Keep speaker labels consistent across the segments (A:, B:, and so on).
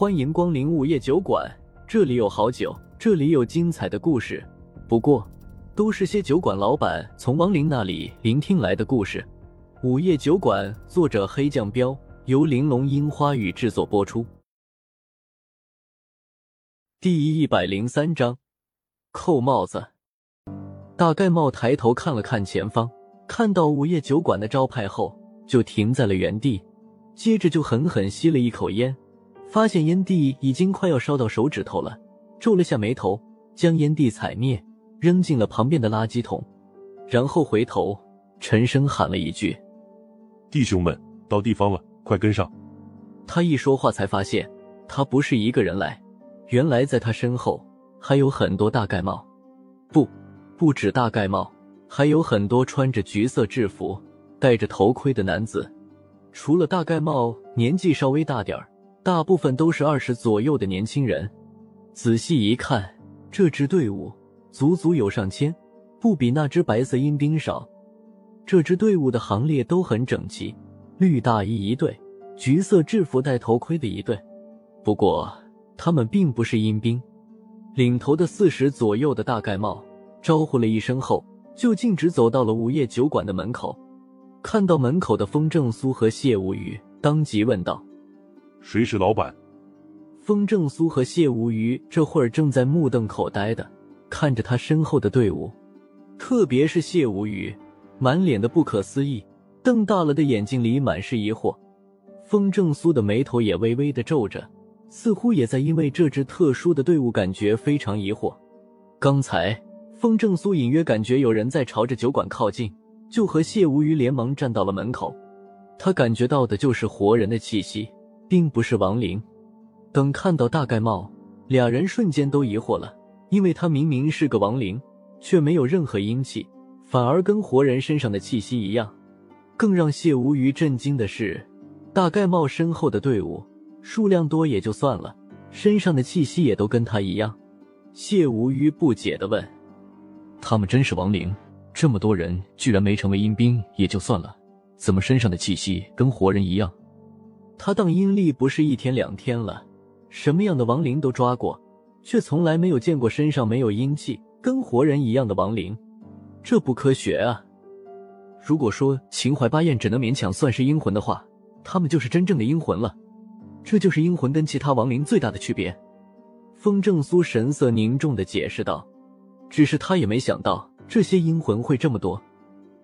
A: 欢迎光临午夜酒馆，这里有好酒，这里有精彩的故事。不过，都是些酒馆老板从亡灵那里聆听来的故事。午夜酒馆，作者黑酱标，由玲珑樱花雨制作播出。第一百零三章，扣帽子。大盖帽抬头看了看前方，看到午夜酒馆的招牌后，就停在了原地，接着就狠狠吸了一口烟。发现烟蒂已经快要烧到手指头了，皱了下眉头，将烟蒂踩灭，扔进了旁边的垃圾桶，然后回头沉声喊了一句：“
B: 弟兄们，到地方了，快跟上！”
A: 他一说话，才发现他不是一个人来，原来在他身后还有很多大盖帽，不，不止大盖帽，还有很多穿着橘色制服、戴着头盔的男子。除了大盖帽年纪稍微大点儿。大部分都是二十左右的年轻人，仔细一看，这支队伍足足有上千，不比那支白色阴兵少。这支队伍的行列都很整齐，绿大衣一队，橘色制服戴头盔的一队。不过他们并不是阴兵。领头的四十左右的大盖帽招呼了一声后，就径直走到了午夜酒馆的门口。看到门口的风正苏和谢无语，当即问道。
B: 谁是老板？
A: 风正苏和谢无虞这会儿正在目瞪口呆的看着他身后的队伍，特别是谢无虞，满脸的不可思议，瞪大了的眼睛里满是疑惑。风正苏的眉头也微微的皱着，似乎也在因为这支特殊的队伍感觉非常疑惑。刚才风正苏隐约感觉有人在朝着酒馆靠近，就和谢无虞连忙站到了门口。他感觉到的就是活人的气息。并不是亡灵。等看到大盖帽，俩人瞬间都疑惑了，因为他明明是个亡灵，却没有任何阴气，反而跟活人身上的气息一样。更让谢无虞震惊的是，大盖帽身后的队伍数量多也就算了，身上的气息也都跟他一样。谢无虞不解的问：“
C: 他们真是亡灵？这么多人居然没成为阴兵也就算了，怎么身上的气息跟活人一样？”
A: 他当阴历不是一天两天了，什么样的亡灵都抓过，却从来没有见过身上没有阴气、跟活人一样的亡灵，这不科学啊！如果说秦淮八艳只能勉强算是阴魂的话，他们就是真正的阴魂了。这就是阴魂跟其他亡灵最大的区别。风正苏神色凝重的解释道：“只是他也没想到这些阴魂会这么多。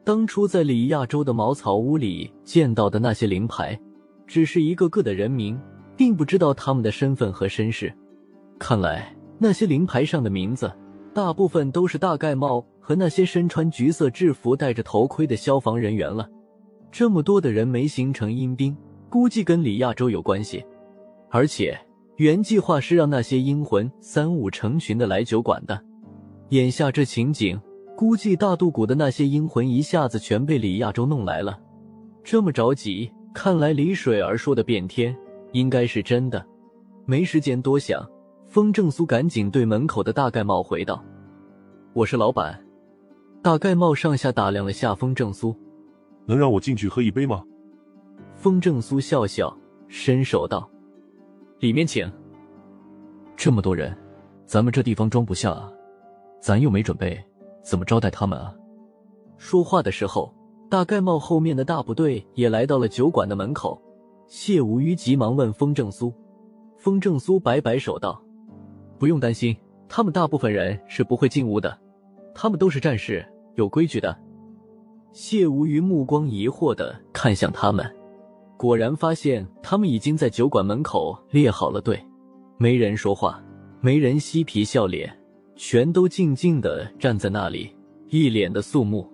A: 当初在李亚洲的茅草屋里见到的那些灵牌。”只是一个个的人名，并不知道他们的身份和身世。看来那些灵牌上的名字，大部分都是大盖帽和那些身穿橘色制服、戴着头盔的消防人员了。这么多的人没形成阴兵，估计跟李亚洲有关系。而且原计划是让那些阴魂三五成群的来酒馆的，眼下这情景，估计大渡谷的那些阴魂一下子全被李亚洲弄来了。这么着急。看来李水儿说的变天应该是真的，没时间多想。风正苏赶紧对门口的大盖帽回道：“我是老板。”大盖帽上下打量了下风正苏：“
B: 能让我进去喝一杯吗？”
A: 风正苏笑笑，伸手道：“里面请。”
C: 这么多人，咱们这地方装不下啊，咱又没准备，怎么招待他们啊？
A: 说话的时候。大盖帽后面的大部队也来到了酒馆的门口，谢无虞急忙问风正苏，风正苏摆摆手道：“不用担心，他们大部分人是不会进屋的，他们都是战士，有规矩的。”谢无虞目光疑惑的看向他们，果然发现他们已经在酒馆门口列好了队，没人说话，没人嬉皮笑脸，全都静静的站在那里，一脸的肃穆。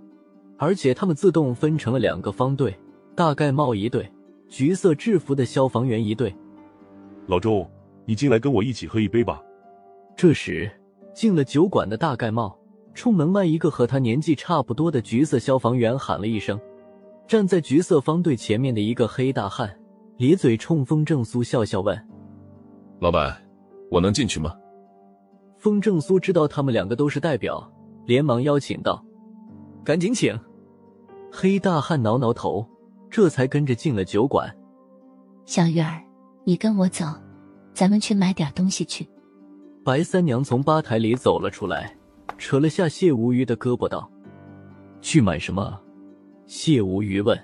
A: 而且他们自动分成了两个方队，大盖帽一队，橘色制服的消防员一队。
B: 老周，你进来跟我一起喝一杯吧。
A: 这时，进了酒馆的大盖帽冲门外一个和他年纪差不多的橘色消防员喊了一声。站在橘色方队前面的一个黑大汉咧嘴冲风正苏笑笑问：“
D: 老板，我能进去吗？”
A: 风正苏知道他们两个都是代表，连忙邀请道：“赶紧请。”黑大汉挠挠头，这才跟着进了酒馆。
E: 小鱼儿，你跟我走，咱们去买点东西去。
A: 白三娘从吧台里走了出来，扯了下谢无鱼的胳膊，道：“
C: 去买什么？”
A: 谢无鱼问。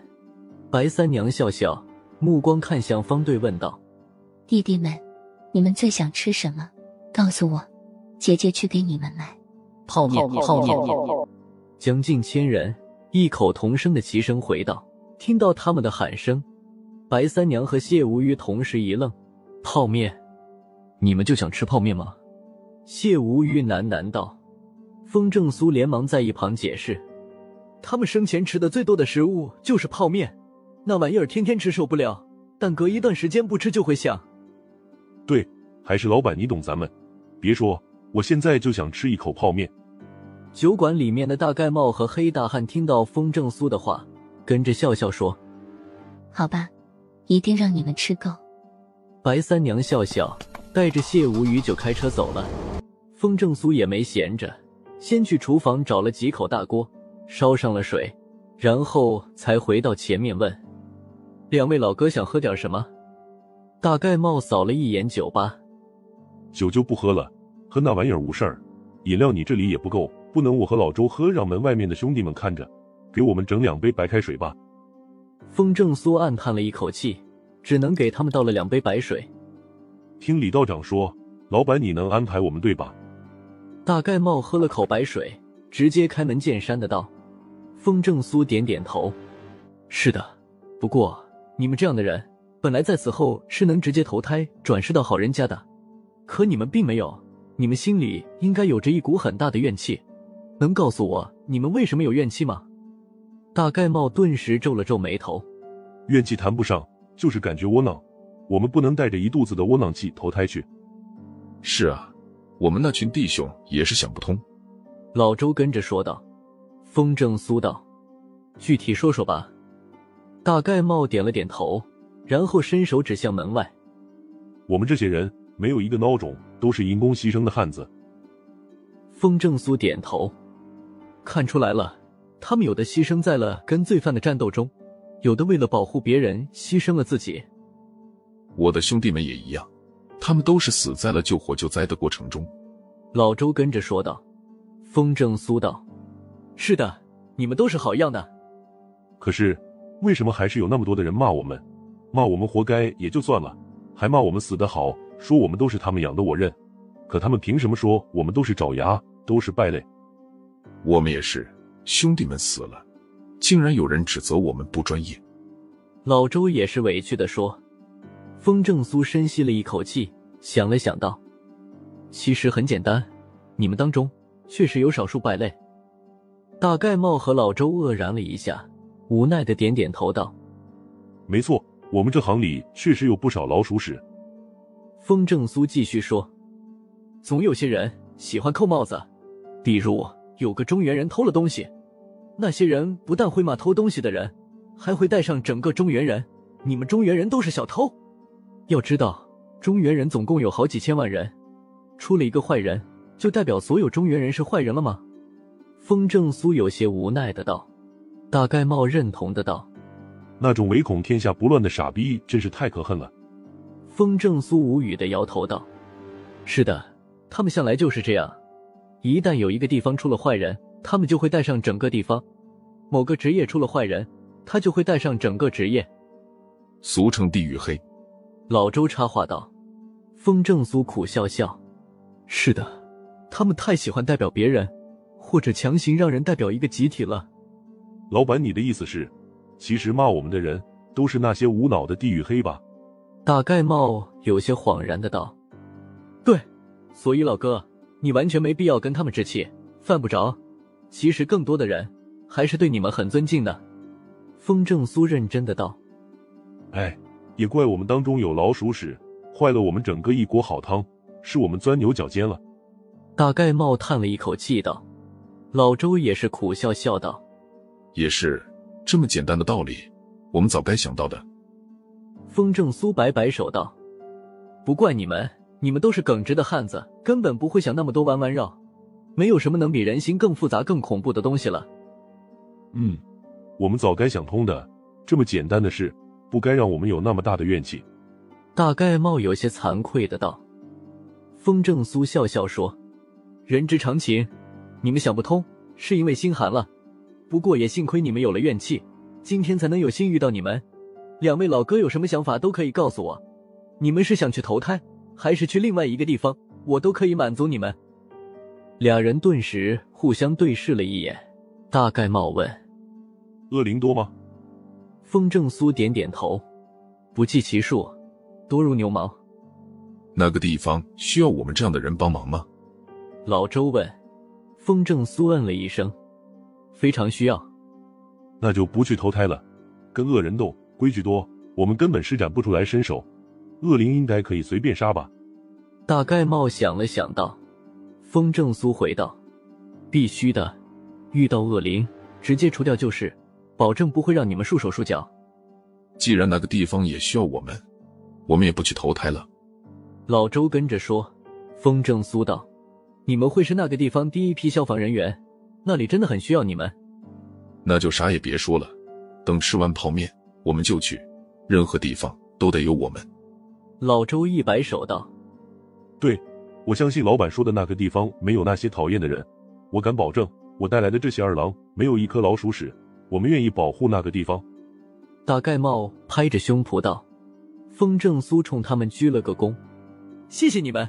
A: 白三娘笑笑，目光看向方队，问道：“
E: 弟弟们，你们最想吃什么？告诉我，姐姐去给你们买。”
F: 泡面，泡面。
A: 将近千人异口同声的齐声回道：“听到他们的喊声，白三娘和谢无鱼同时一愣。泡面，
C: 你们就想吃泡面吗？”
A: 谢无鱼喃喃道。风正苏连忙在一旁解释：“他们生前吃的最多的食物就是泡面，那玩意儿天天吃受不了，但隔一段时间不吃就会想。”
B: 对，还是老板你懂咱们。别说，我现在就想吃一口泡面。
A: 酒馆里面的大盖帽和黑大汉听到风正苏的话，跟着笑笑说：“
E: 好吧，一定让你们吃够。”
A: 白三娘笑笑，带着谢无鱼就开车走了。风正苏也没闲着。先去厨房找了几口大锅，烧上了水，然后才回到前面问：“两位老哥想喝点什么？”大盖帽扫了一眼酒吧，
B: 酒就不喝了，喝那玩意儿无事儿。饮料你这里也不够，不能我和老周喝，让门外面的兄弟们看着。给我们整两杯白开水吧。
A: 风正苏暗叹了一口气，只能给他们倒了两杯白水。
B: 听李道长说，老板你能安排我们对吧？
A: 大盖帽喝了口白水，直接开门见山的道：“风正苏点点头，是的。不过你们这样的人，本来在死后是能直接投胎转世到好人家的，可你们并没有。你们心里应该有着一股很大的怨气，能告诉我你们为什么有怨气吗？”大盖帽顿时皱了皱眉头，
B: 怨气谈不上，就是感觉窝囊。我们不能带着一肚子的窝囊气投胎去。
D: 是啊。我们那群弟兄也是想不通，
A: 老周跟着说道。风正苏道：“具体说说吧。”大盖帽点了点头，然后伸手指向门外：“
B: 我们这些人没有一个孬种，都是因公牺牲的汉子。”
A: 风正苏点头，看出来了，他们有的牺牲在了跟罪犯的战斗中，有的为了保护别人牺牲了自己。
D: 我的兄弟们也一样。他们都是死在了救火救灾的过程中，
A: 老周跟着说道。风正苏道：“是的，你们都是好样的。
B: 可是，为什么还是有那么多的人骂我们？骂我们活该也就算了，还骂我们死得好，说我们都是他们养的。我认，可他们凭什么说我们都是爪牙，都是败类？
D: 我们也是，兄弟们死了，竟然有人指责我们不专业。”
A: 老周也是委屈的说。风正苏深吸了一口气，想了想道：“其实很简单，你们当中确实有少数败类。”大盖帽和老周愕然了一下，无奈的点点头道：“
B: 没错，我们这行里确实有不少老鼠屎。”
A: 风正苏继续说：“总有些人喜欢扣帽子，比如有个中原人偷了东西，那些人不但会骂偷东西的人，还会带上整个中原人。你们中原人都是小偷。”要知道，中原人总共有好几千万人，出了一个坏人，就代表所有中原人是坏人了吗？风正苏有些无奈的道。大盖帽认同的道：“
B: 那种唯恐天下不乱的傻逼，真是太可恨了。”
A: 风正苏无语的摇头道：“是的，他们向来就是这样，一旦有一个地方出了坏人，他们就会带上整个地方；某个职业出了坏人，他就会带上整个职业，
D: 俗称地狱黑。”
A: 老周插话道：“风正苏苦笑笑，是的，他们太喜欢代表别人，或者强行让人代表一个集体了。”
B: 老板，你的意思是，其实骂我们的人都是那些无脑的地狱黑吧？
A: 大盖帽有些恍然的道：“对，所以老哥，你完全没必要跟他们置气，犯不着。其实更多的人还是对你们很尊敬的。”风正苏认真的道：“
B: 哎。”也怪我们当中有老鼠屎，坏了我们整个一锅好汤，是我们钻牛角尖了。
A: 大盖帽叹了一口气道：“老周也是苦笑笑道，
D: 也是这么简单的道理，我们早该想到的。”
A: 风正苏摆摆手道：“不怪你们，你们都是耿直的汉子，根本不会想那么多弯弯绕。没有什么能比人心更复杂、更恐怖的东西了。”
B: 嗯，我们早该想通的，这么简单的事。不该让我们有那么大的怨气。
A: 大盖帽有些惭愧的道。风正苏笑笑说：“人之常情，你们想不通，是因为心寒了。不过也幸亏你们有了怨气，今天才能有幸遇到你们。两位老哥有什么想法都可以告诉我。你们是想去投胎，还是去另外一个地方，我都可以满足你们。”俩人顿时互相对视了一眼。大概茂问：“
B: 恶灵多吗？”
A: 风正苏点点头：“不计其数，多如牛毛。”
D: 那个地方需要我们这样的人帮忙吗？
A: 老周问。风正苏嗯了一声：“非常需要。”
B: 那就不去投胎了。跟恶人斗，规矩多，我们根本施展不出来身手。恶灵应该可以随便杀吧？
A: 大概茂想了想道。风正苏回道：“必须的，遇到恶灵直接除掉就是，保证不会让你们束手束脚。”
D: 既然那个地方也需要我们，我们也不去投胎了。
A: 老周跟着说。风正苏道。你们会是那个地方第一批消防人员，那里真的很需要你们。
D: 那就啥也别说了，等吃完泡面，我们就去。任何地方都得有我们。
A: 老周一摆手道：“
B: 对，我相信老板说的那个地方没有那些讨厌的人。我敢保证，我带来的这些二郎没有一颗老鼠屎。我们愿意保护那个地方。”
A: 大盖帽拍着胸脯道：“风正苏冲他们鞠了个躬，谢谢你们。”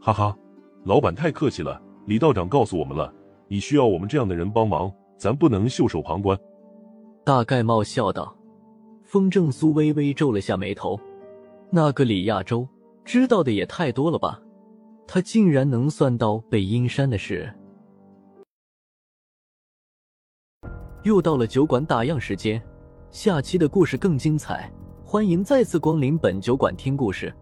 B: 哈哈。老板太客气了，李道长告诉我们了，你需要我们这样的人帮忙，咱不能袖手旁观。
A: 大盖帽笑道。风正苏微微皱了下眉头，那个李亚洲知道的也太多了吧？他竟然能算到北阴山的事。又到了酒馆打烊时间，下期的故事更精彩，欢迎再次光临本酒馆听故事。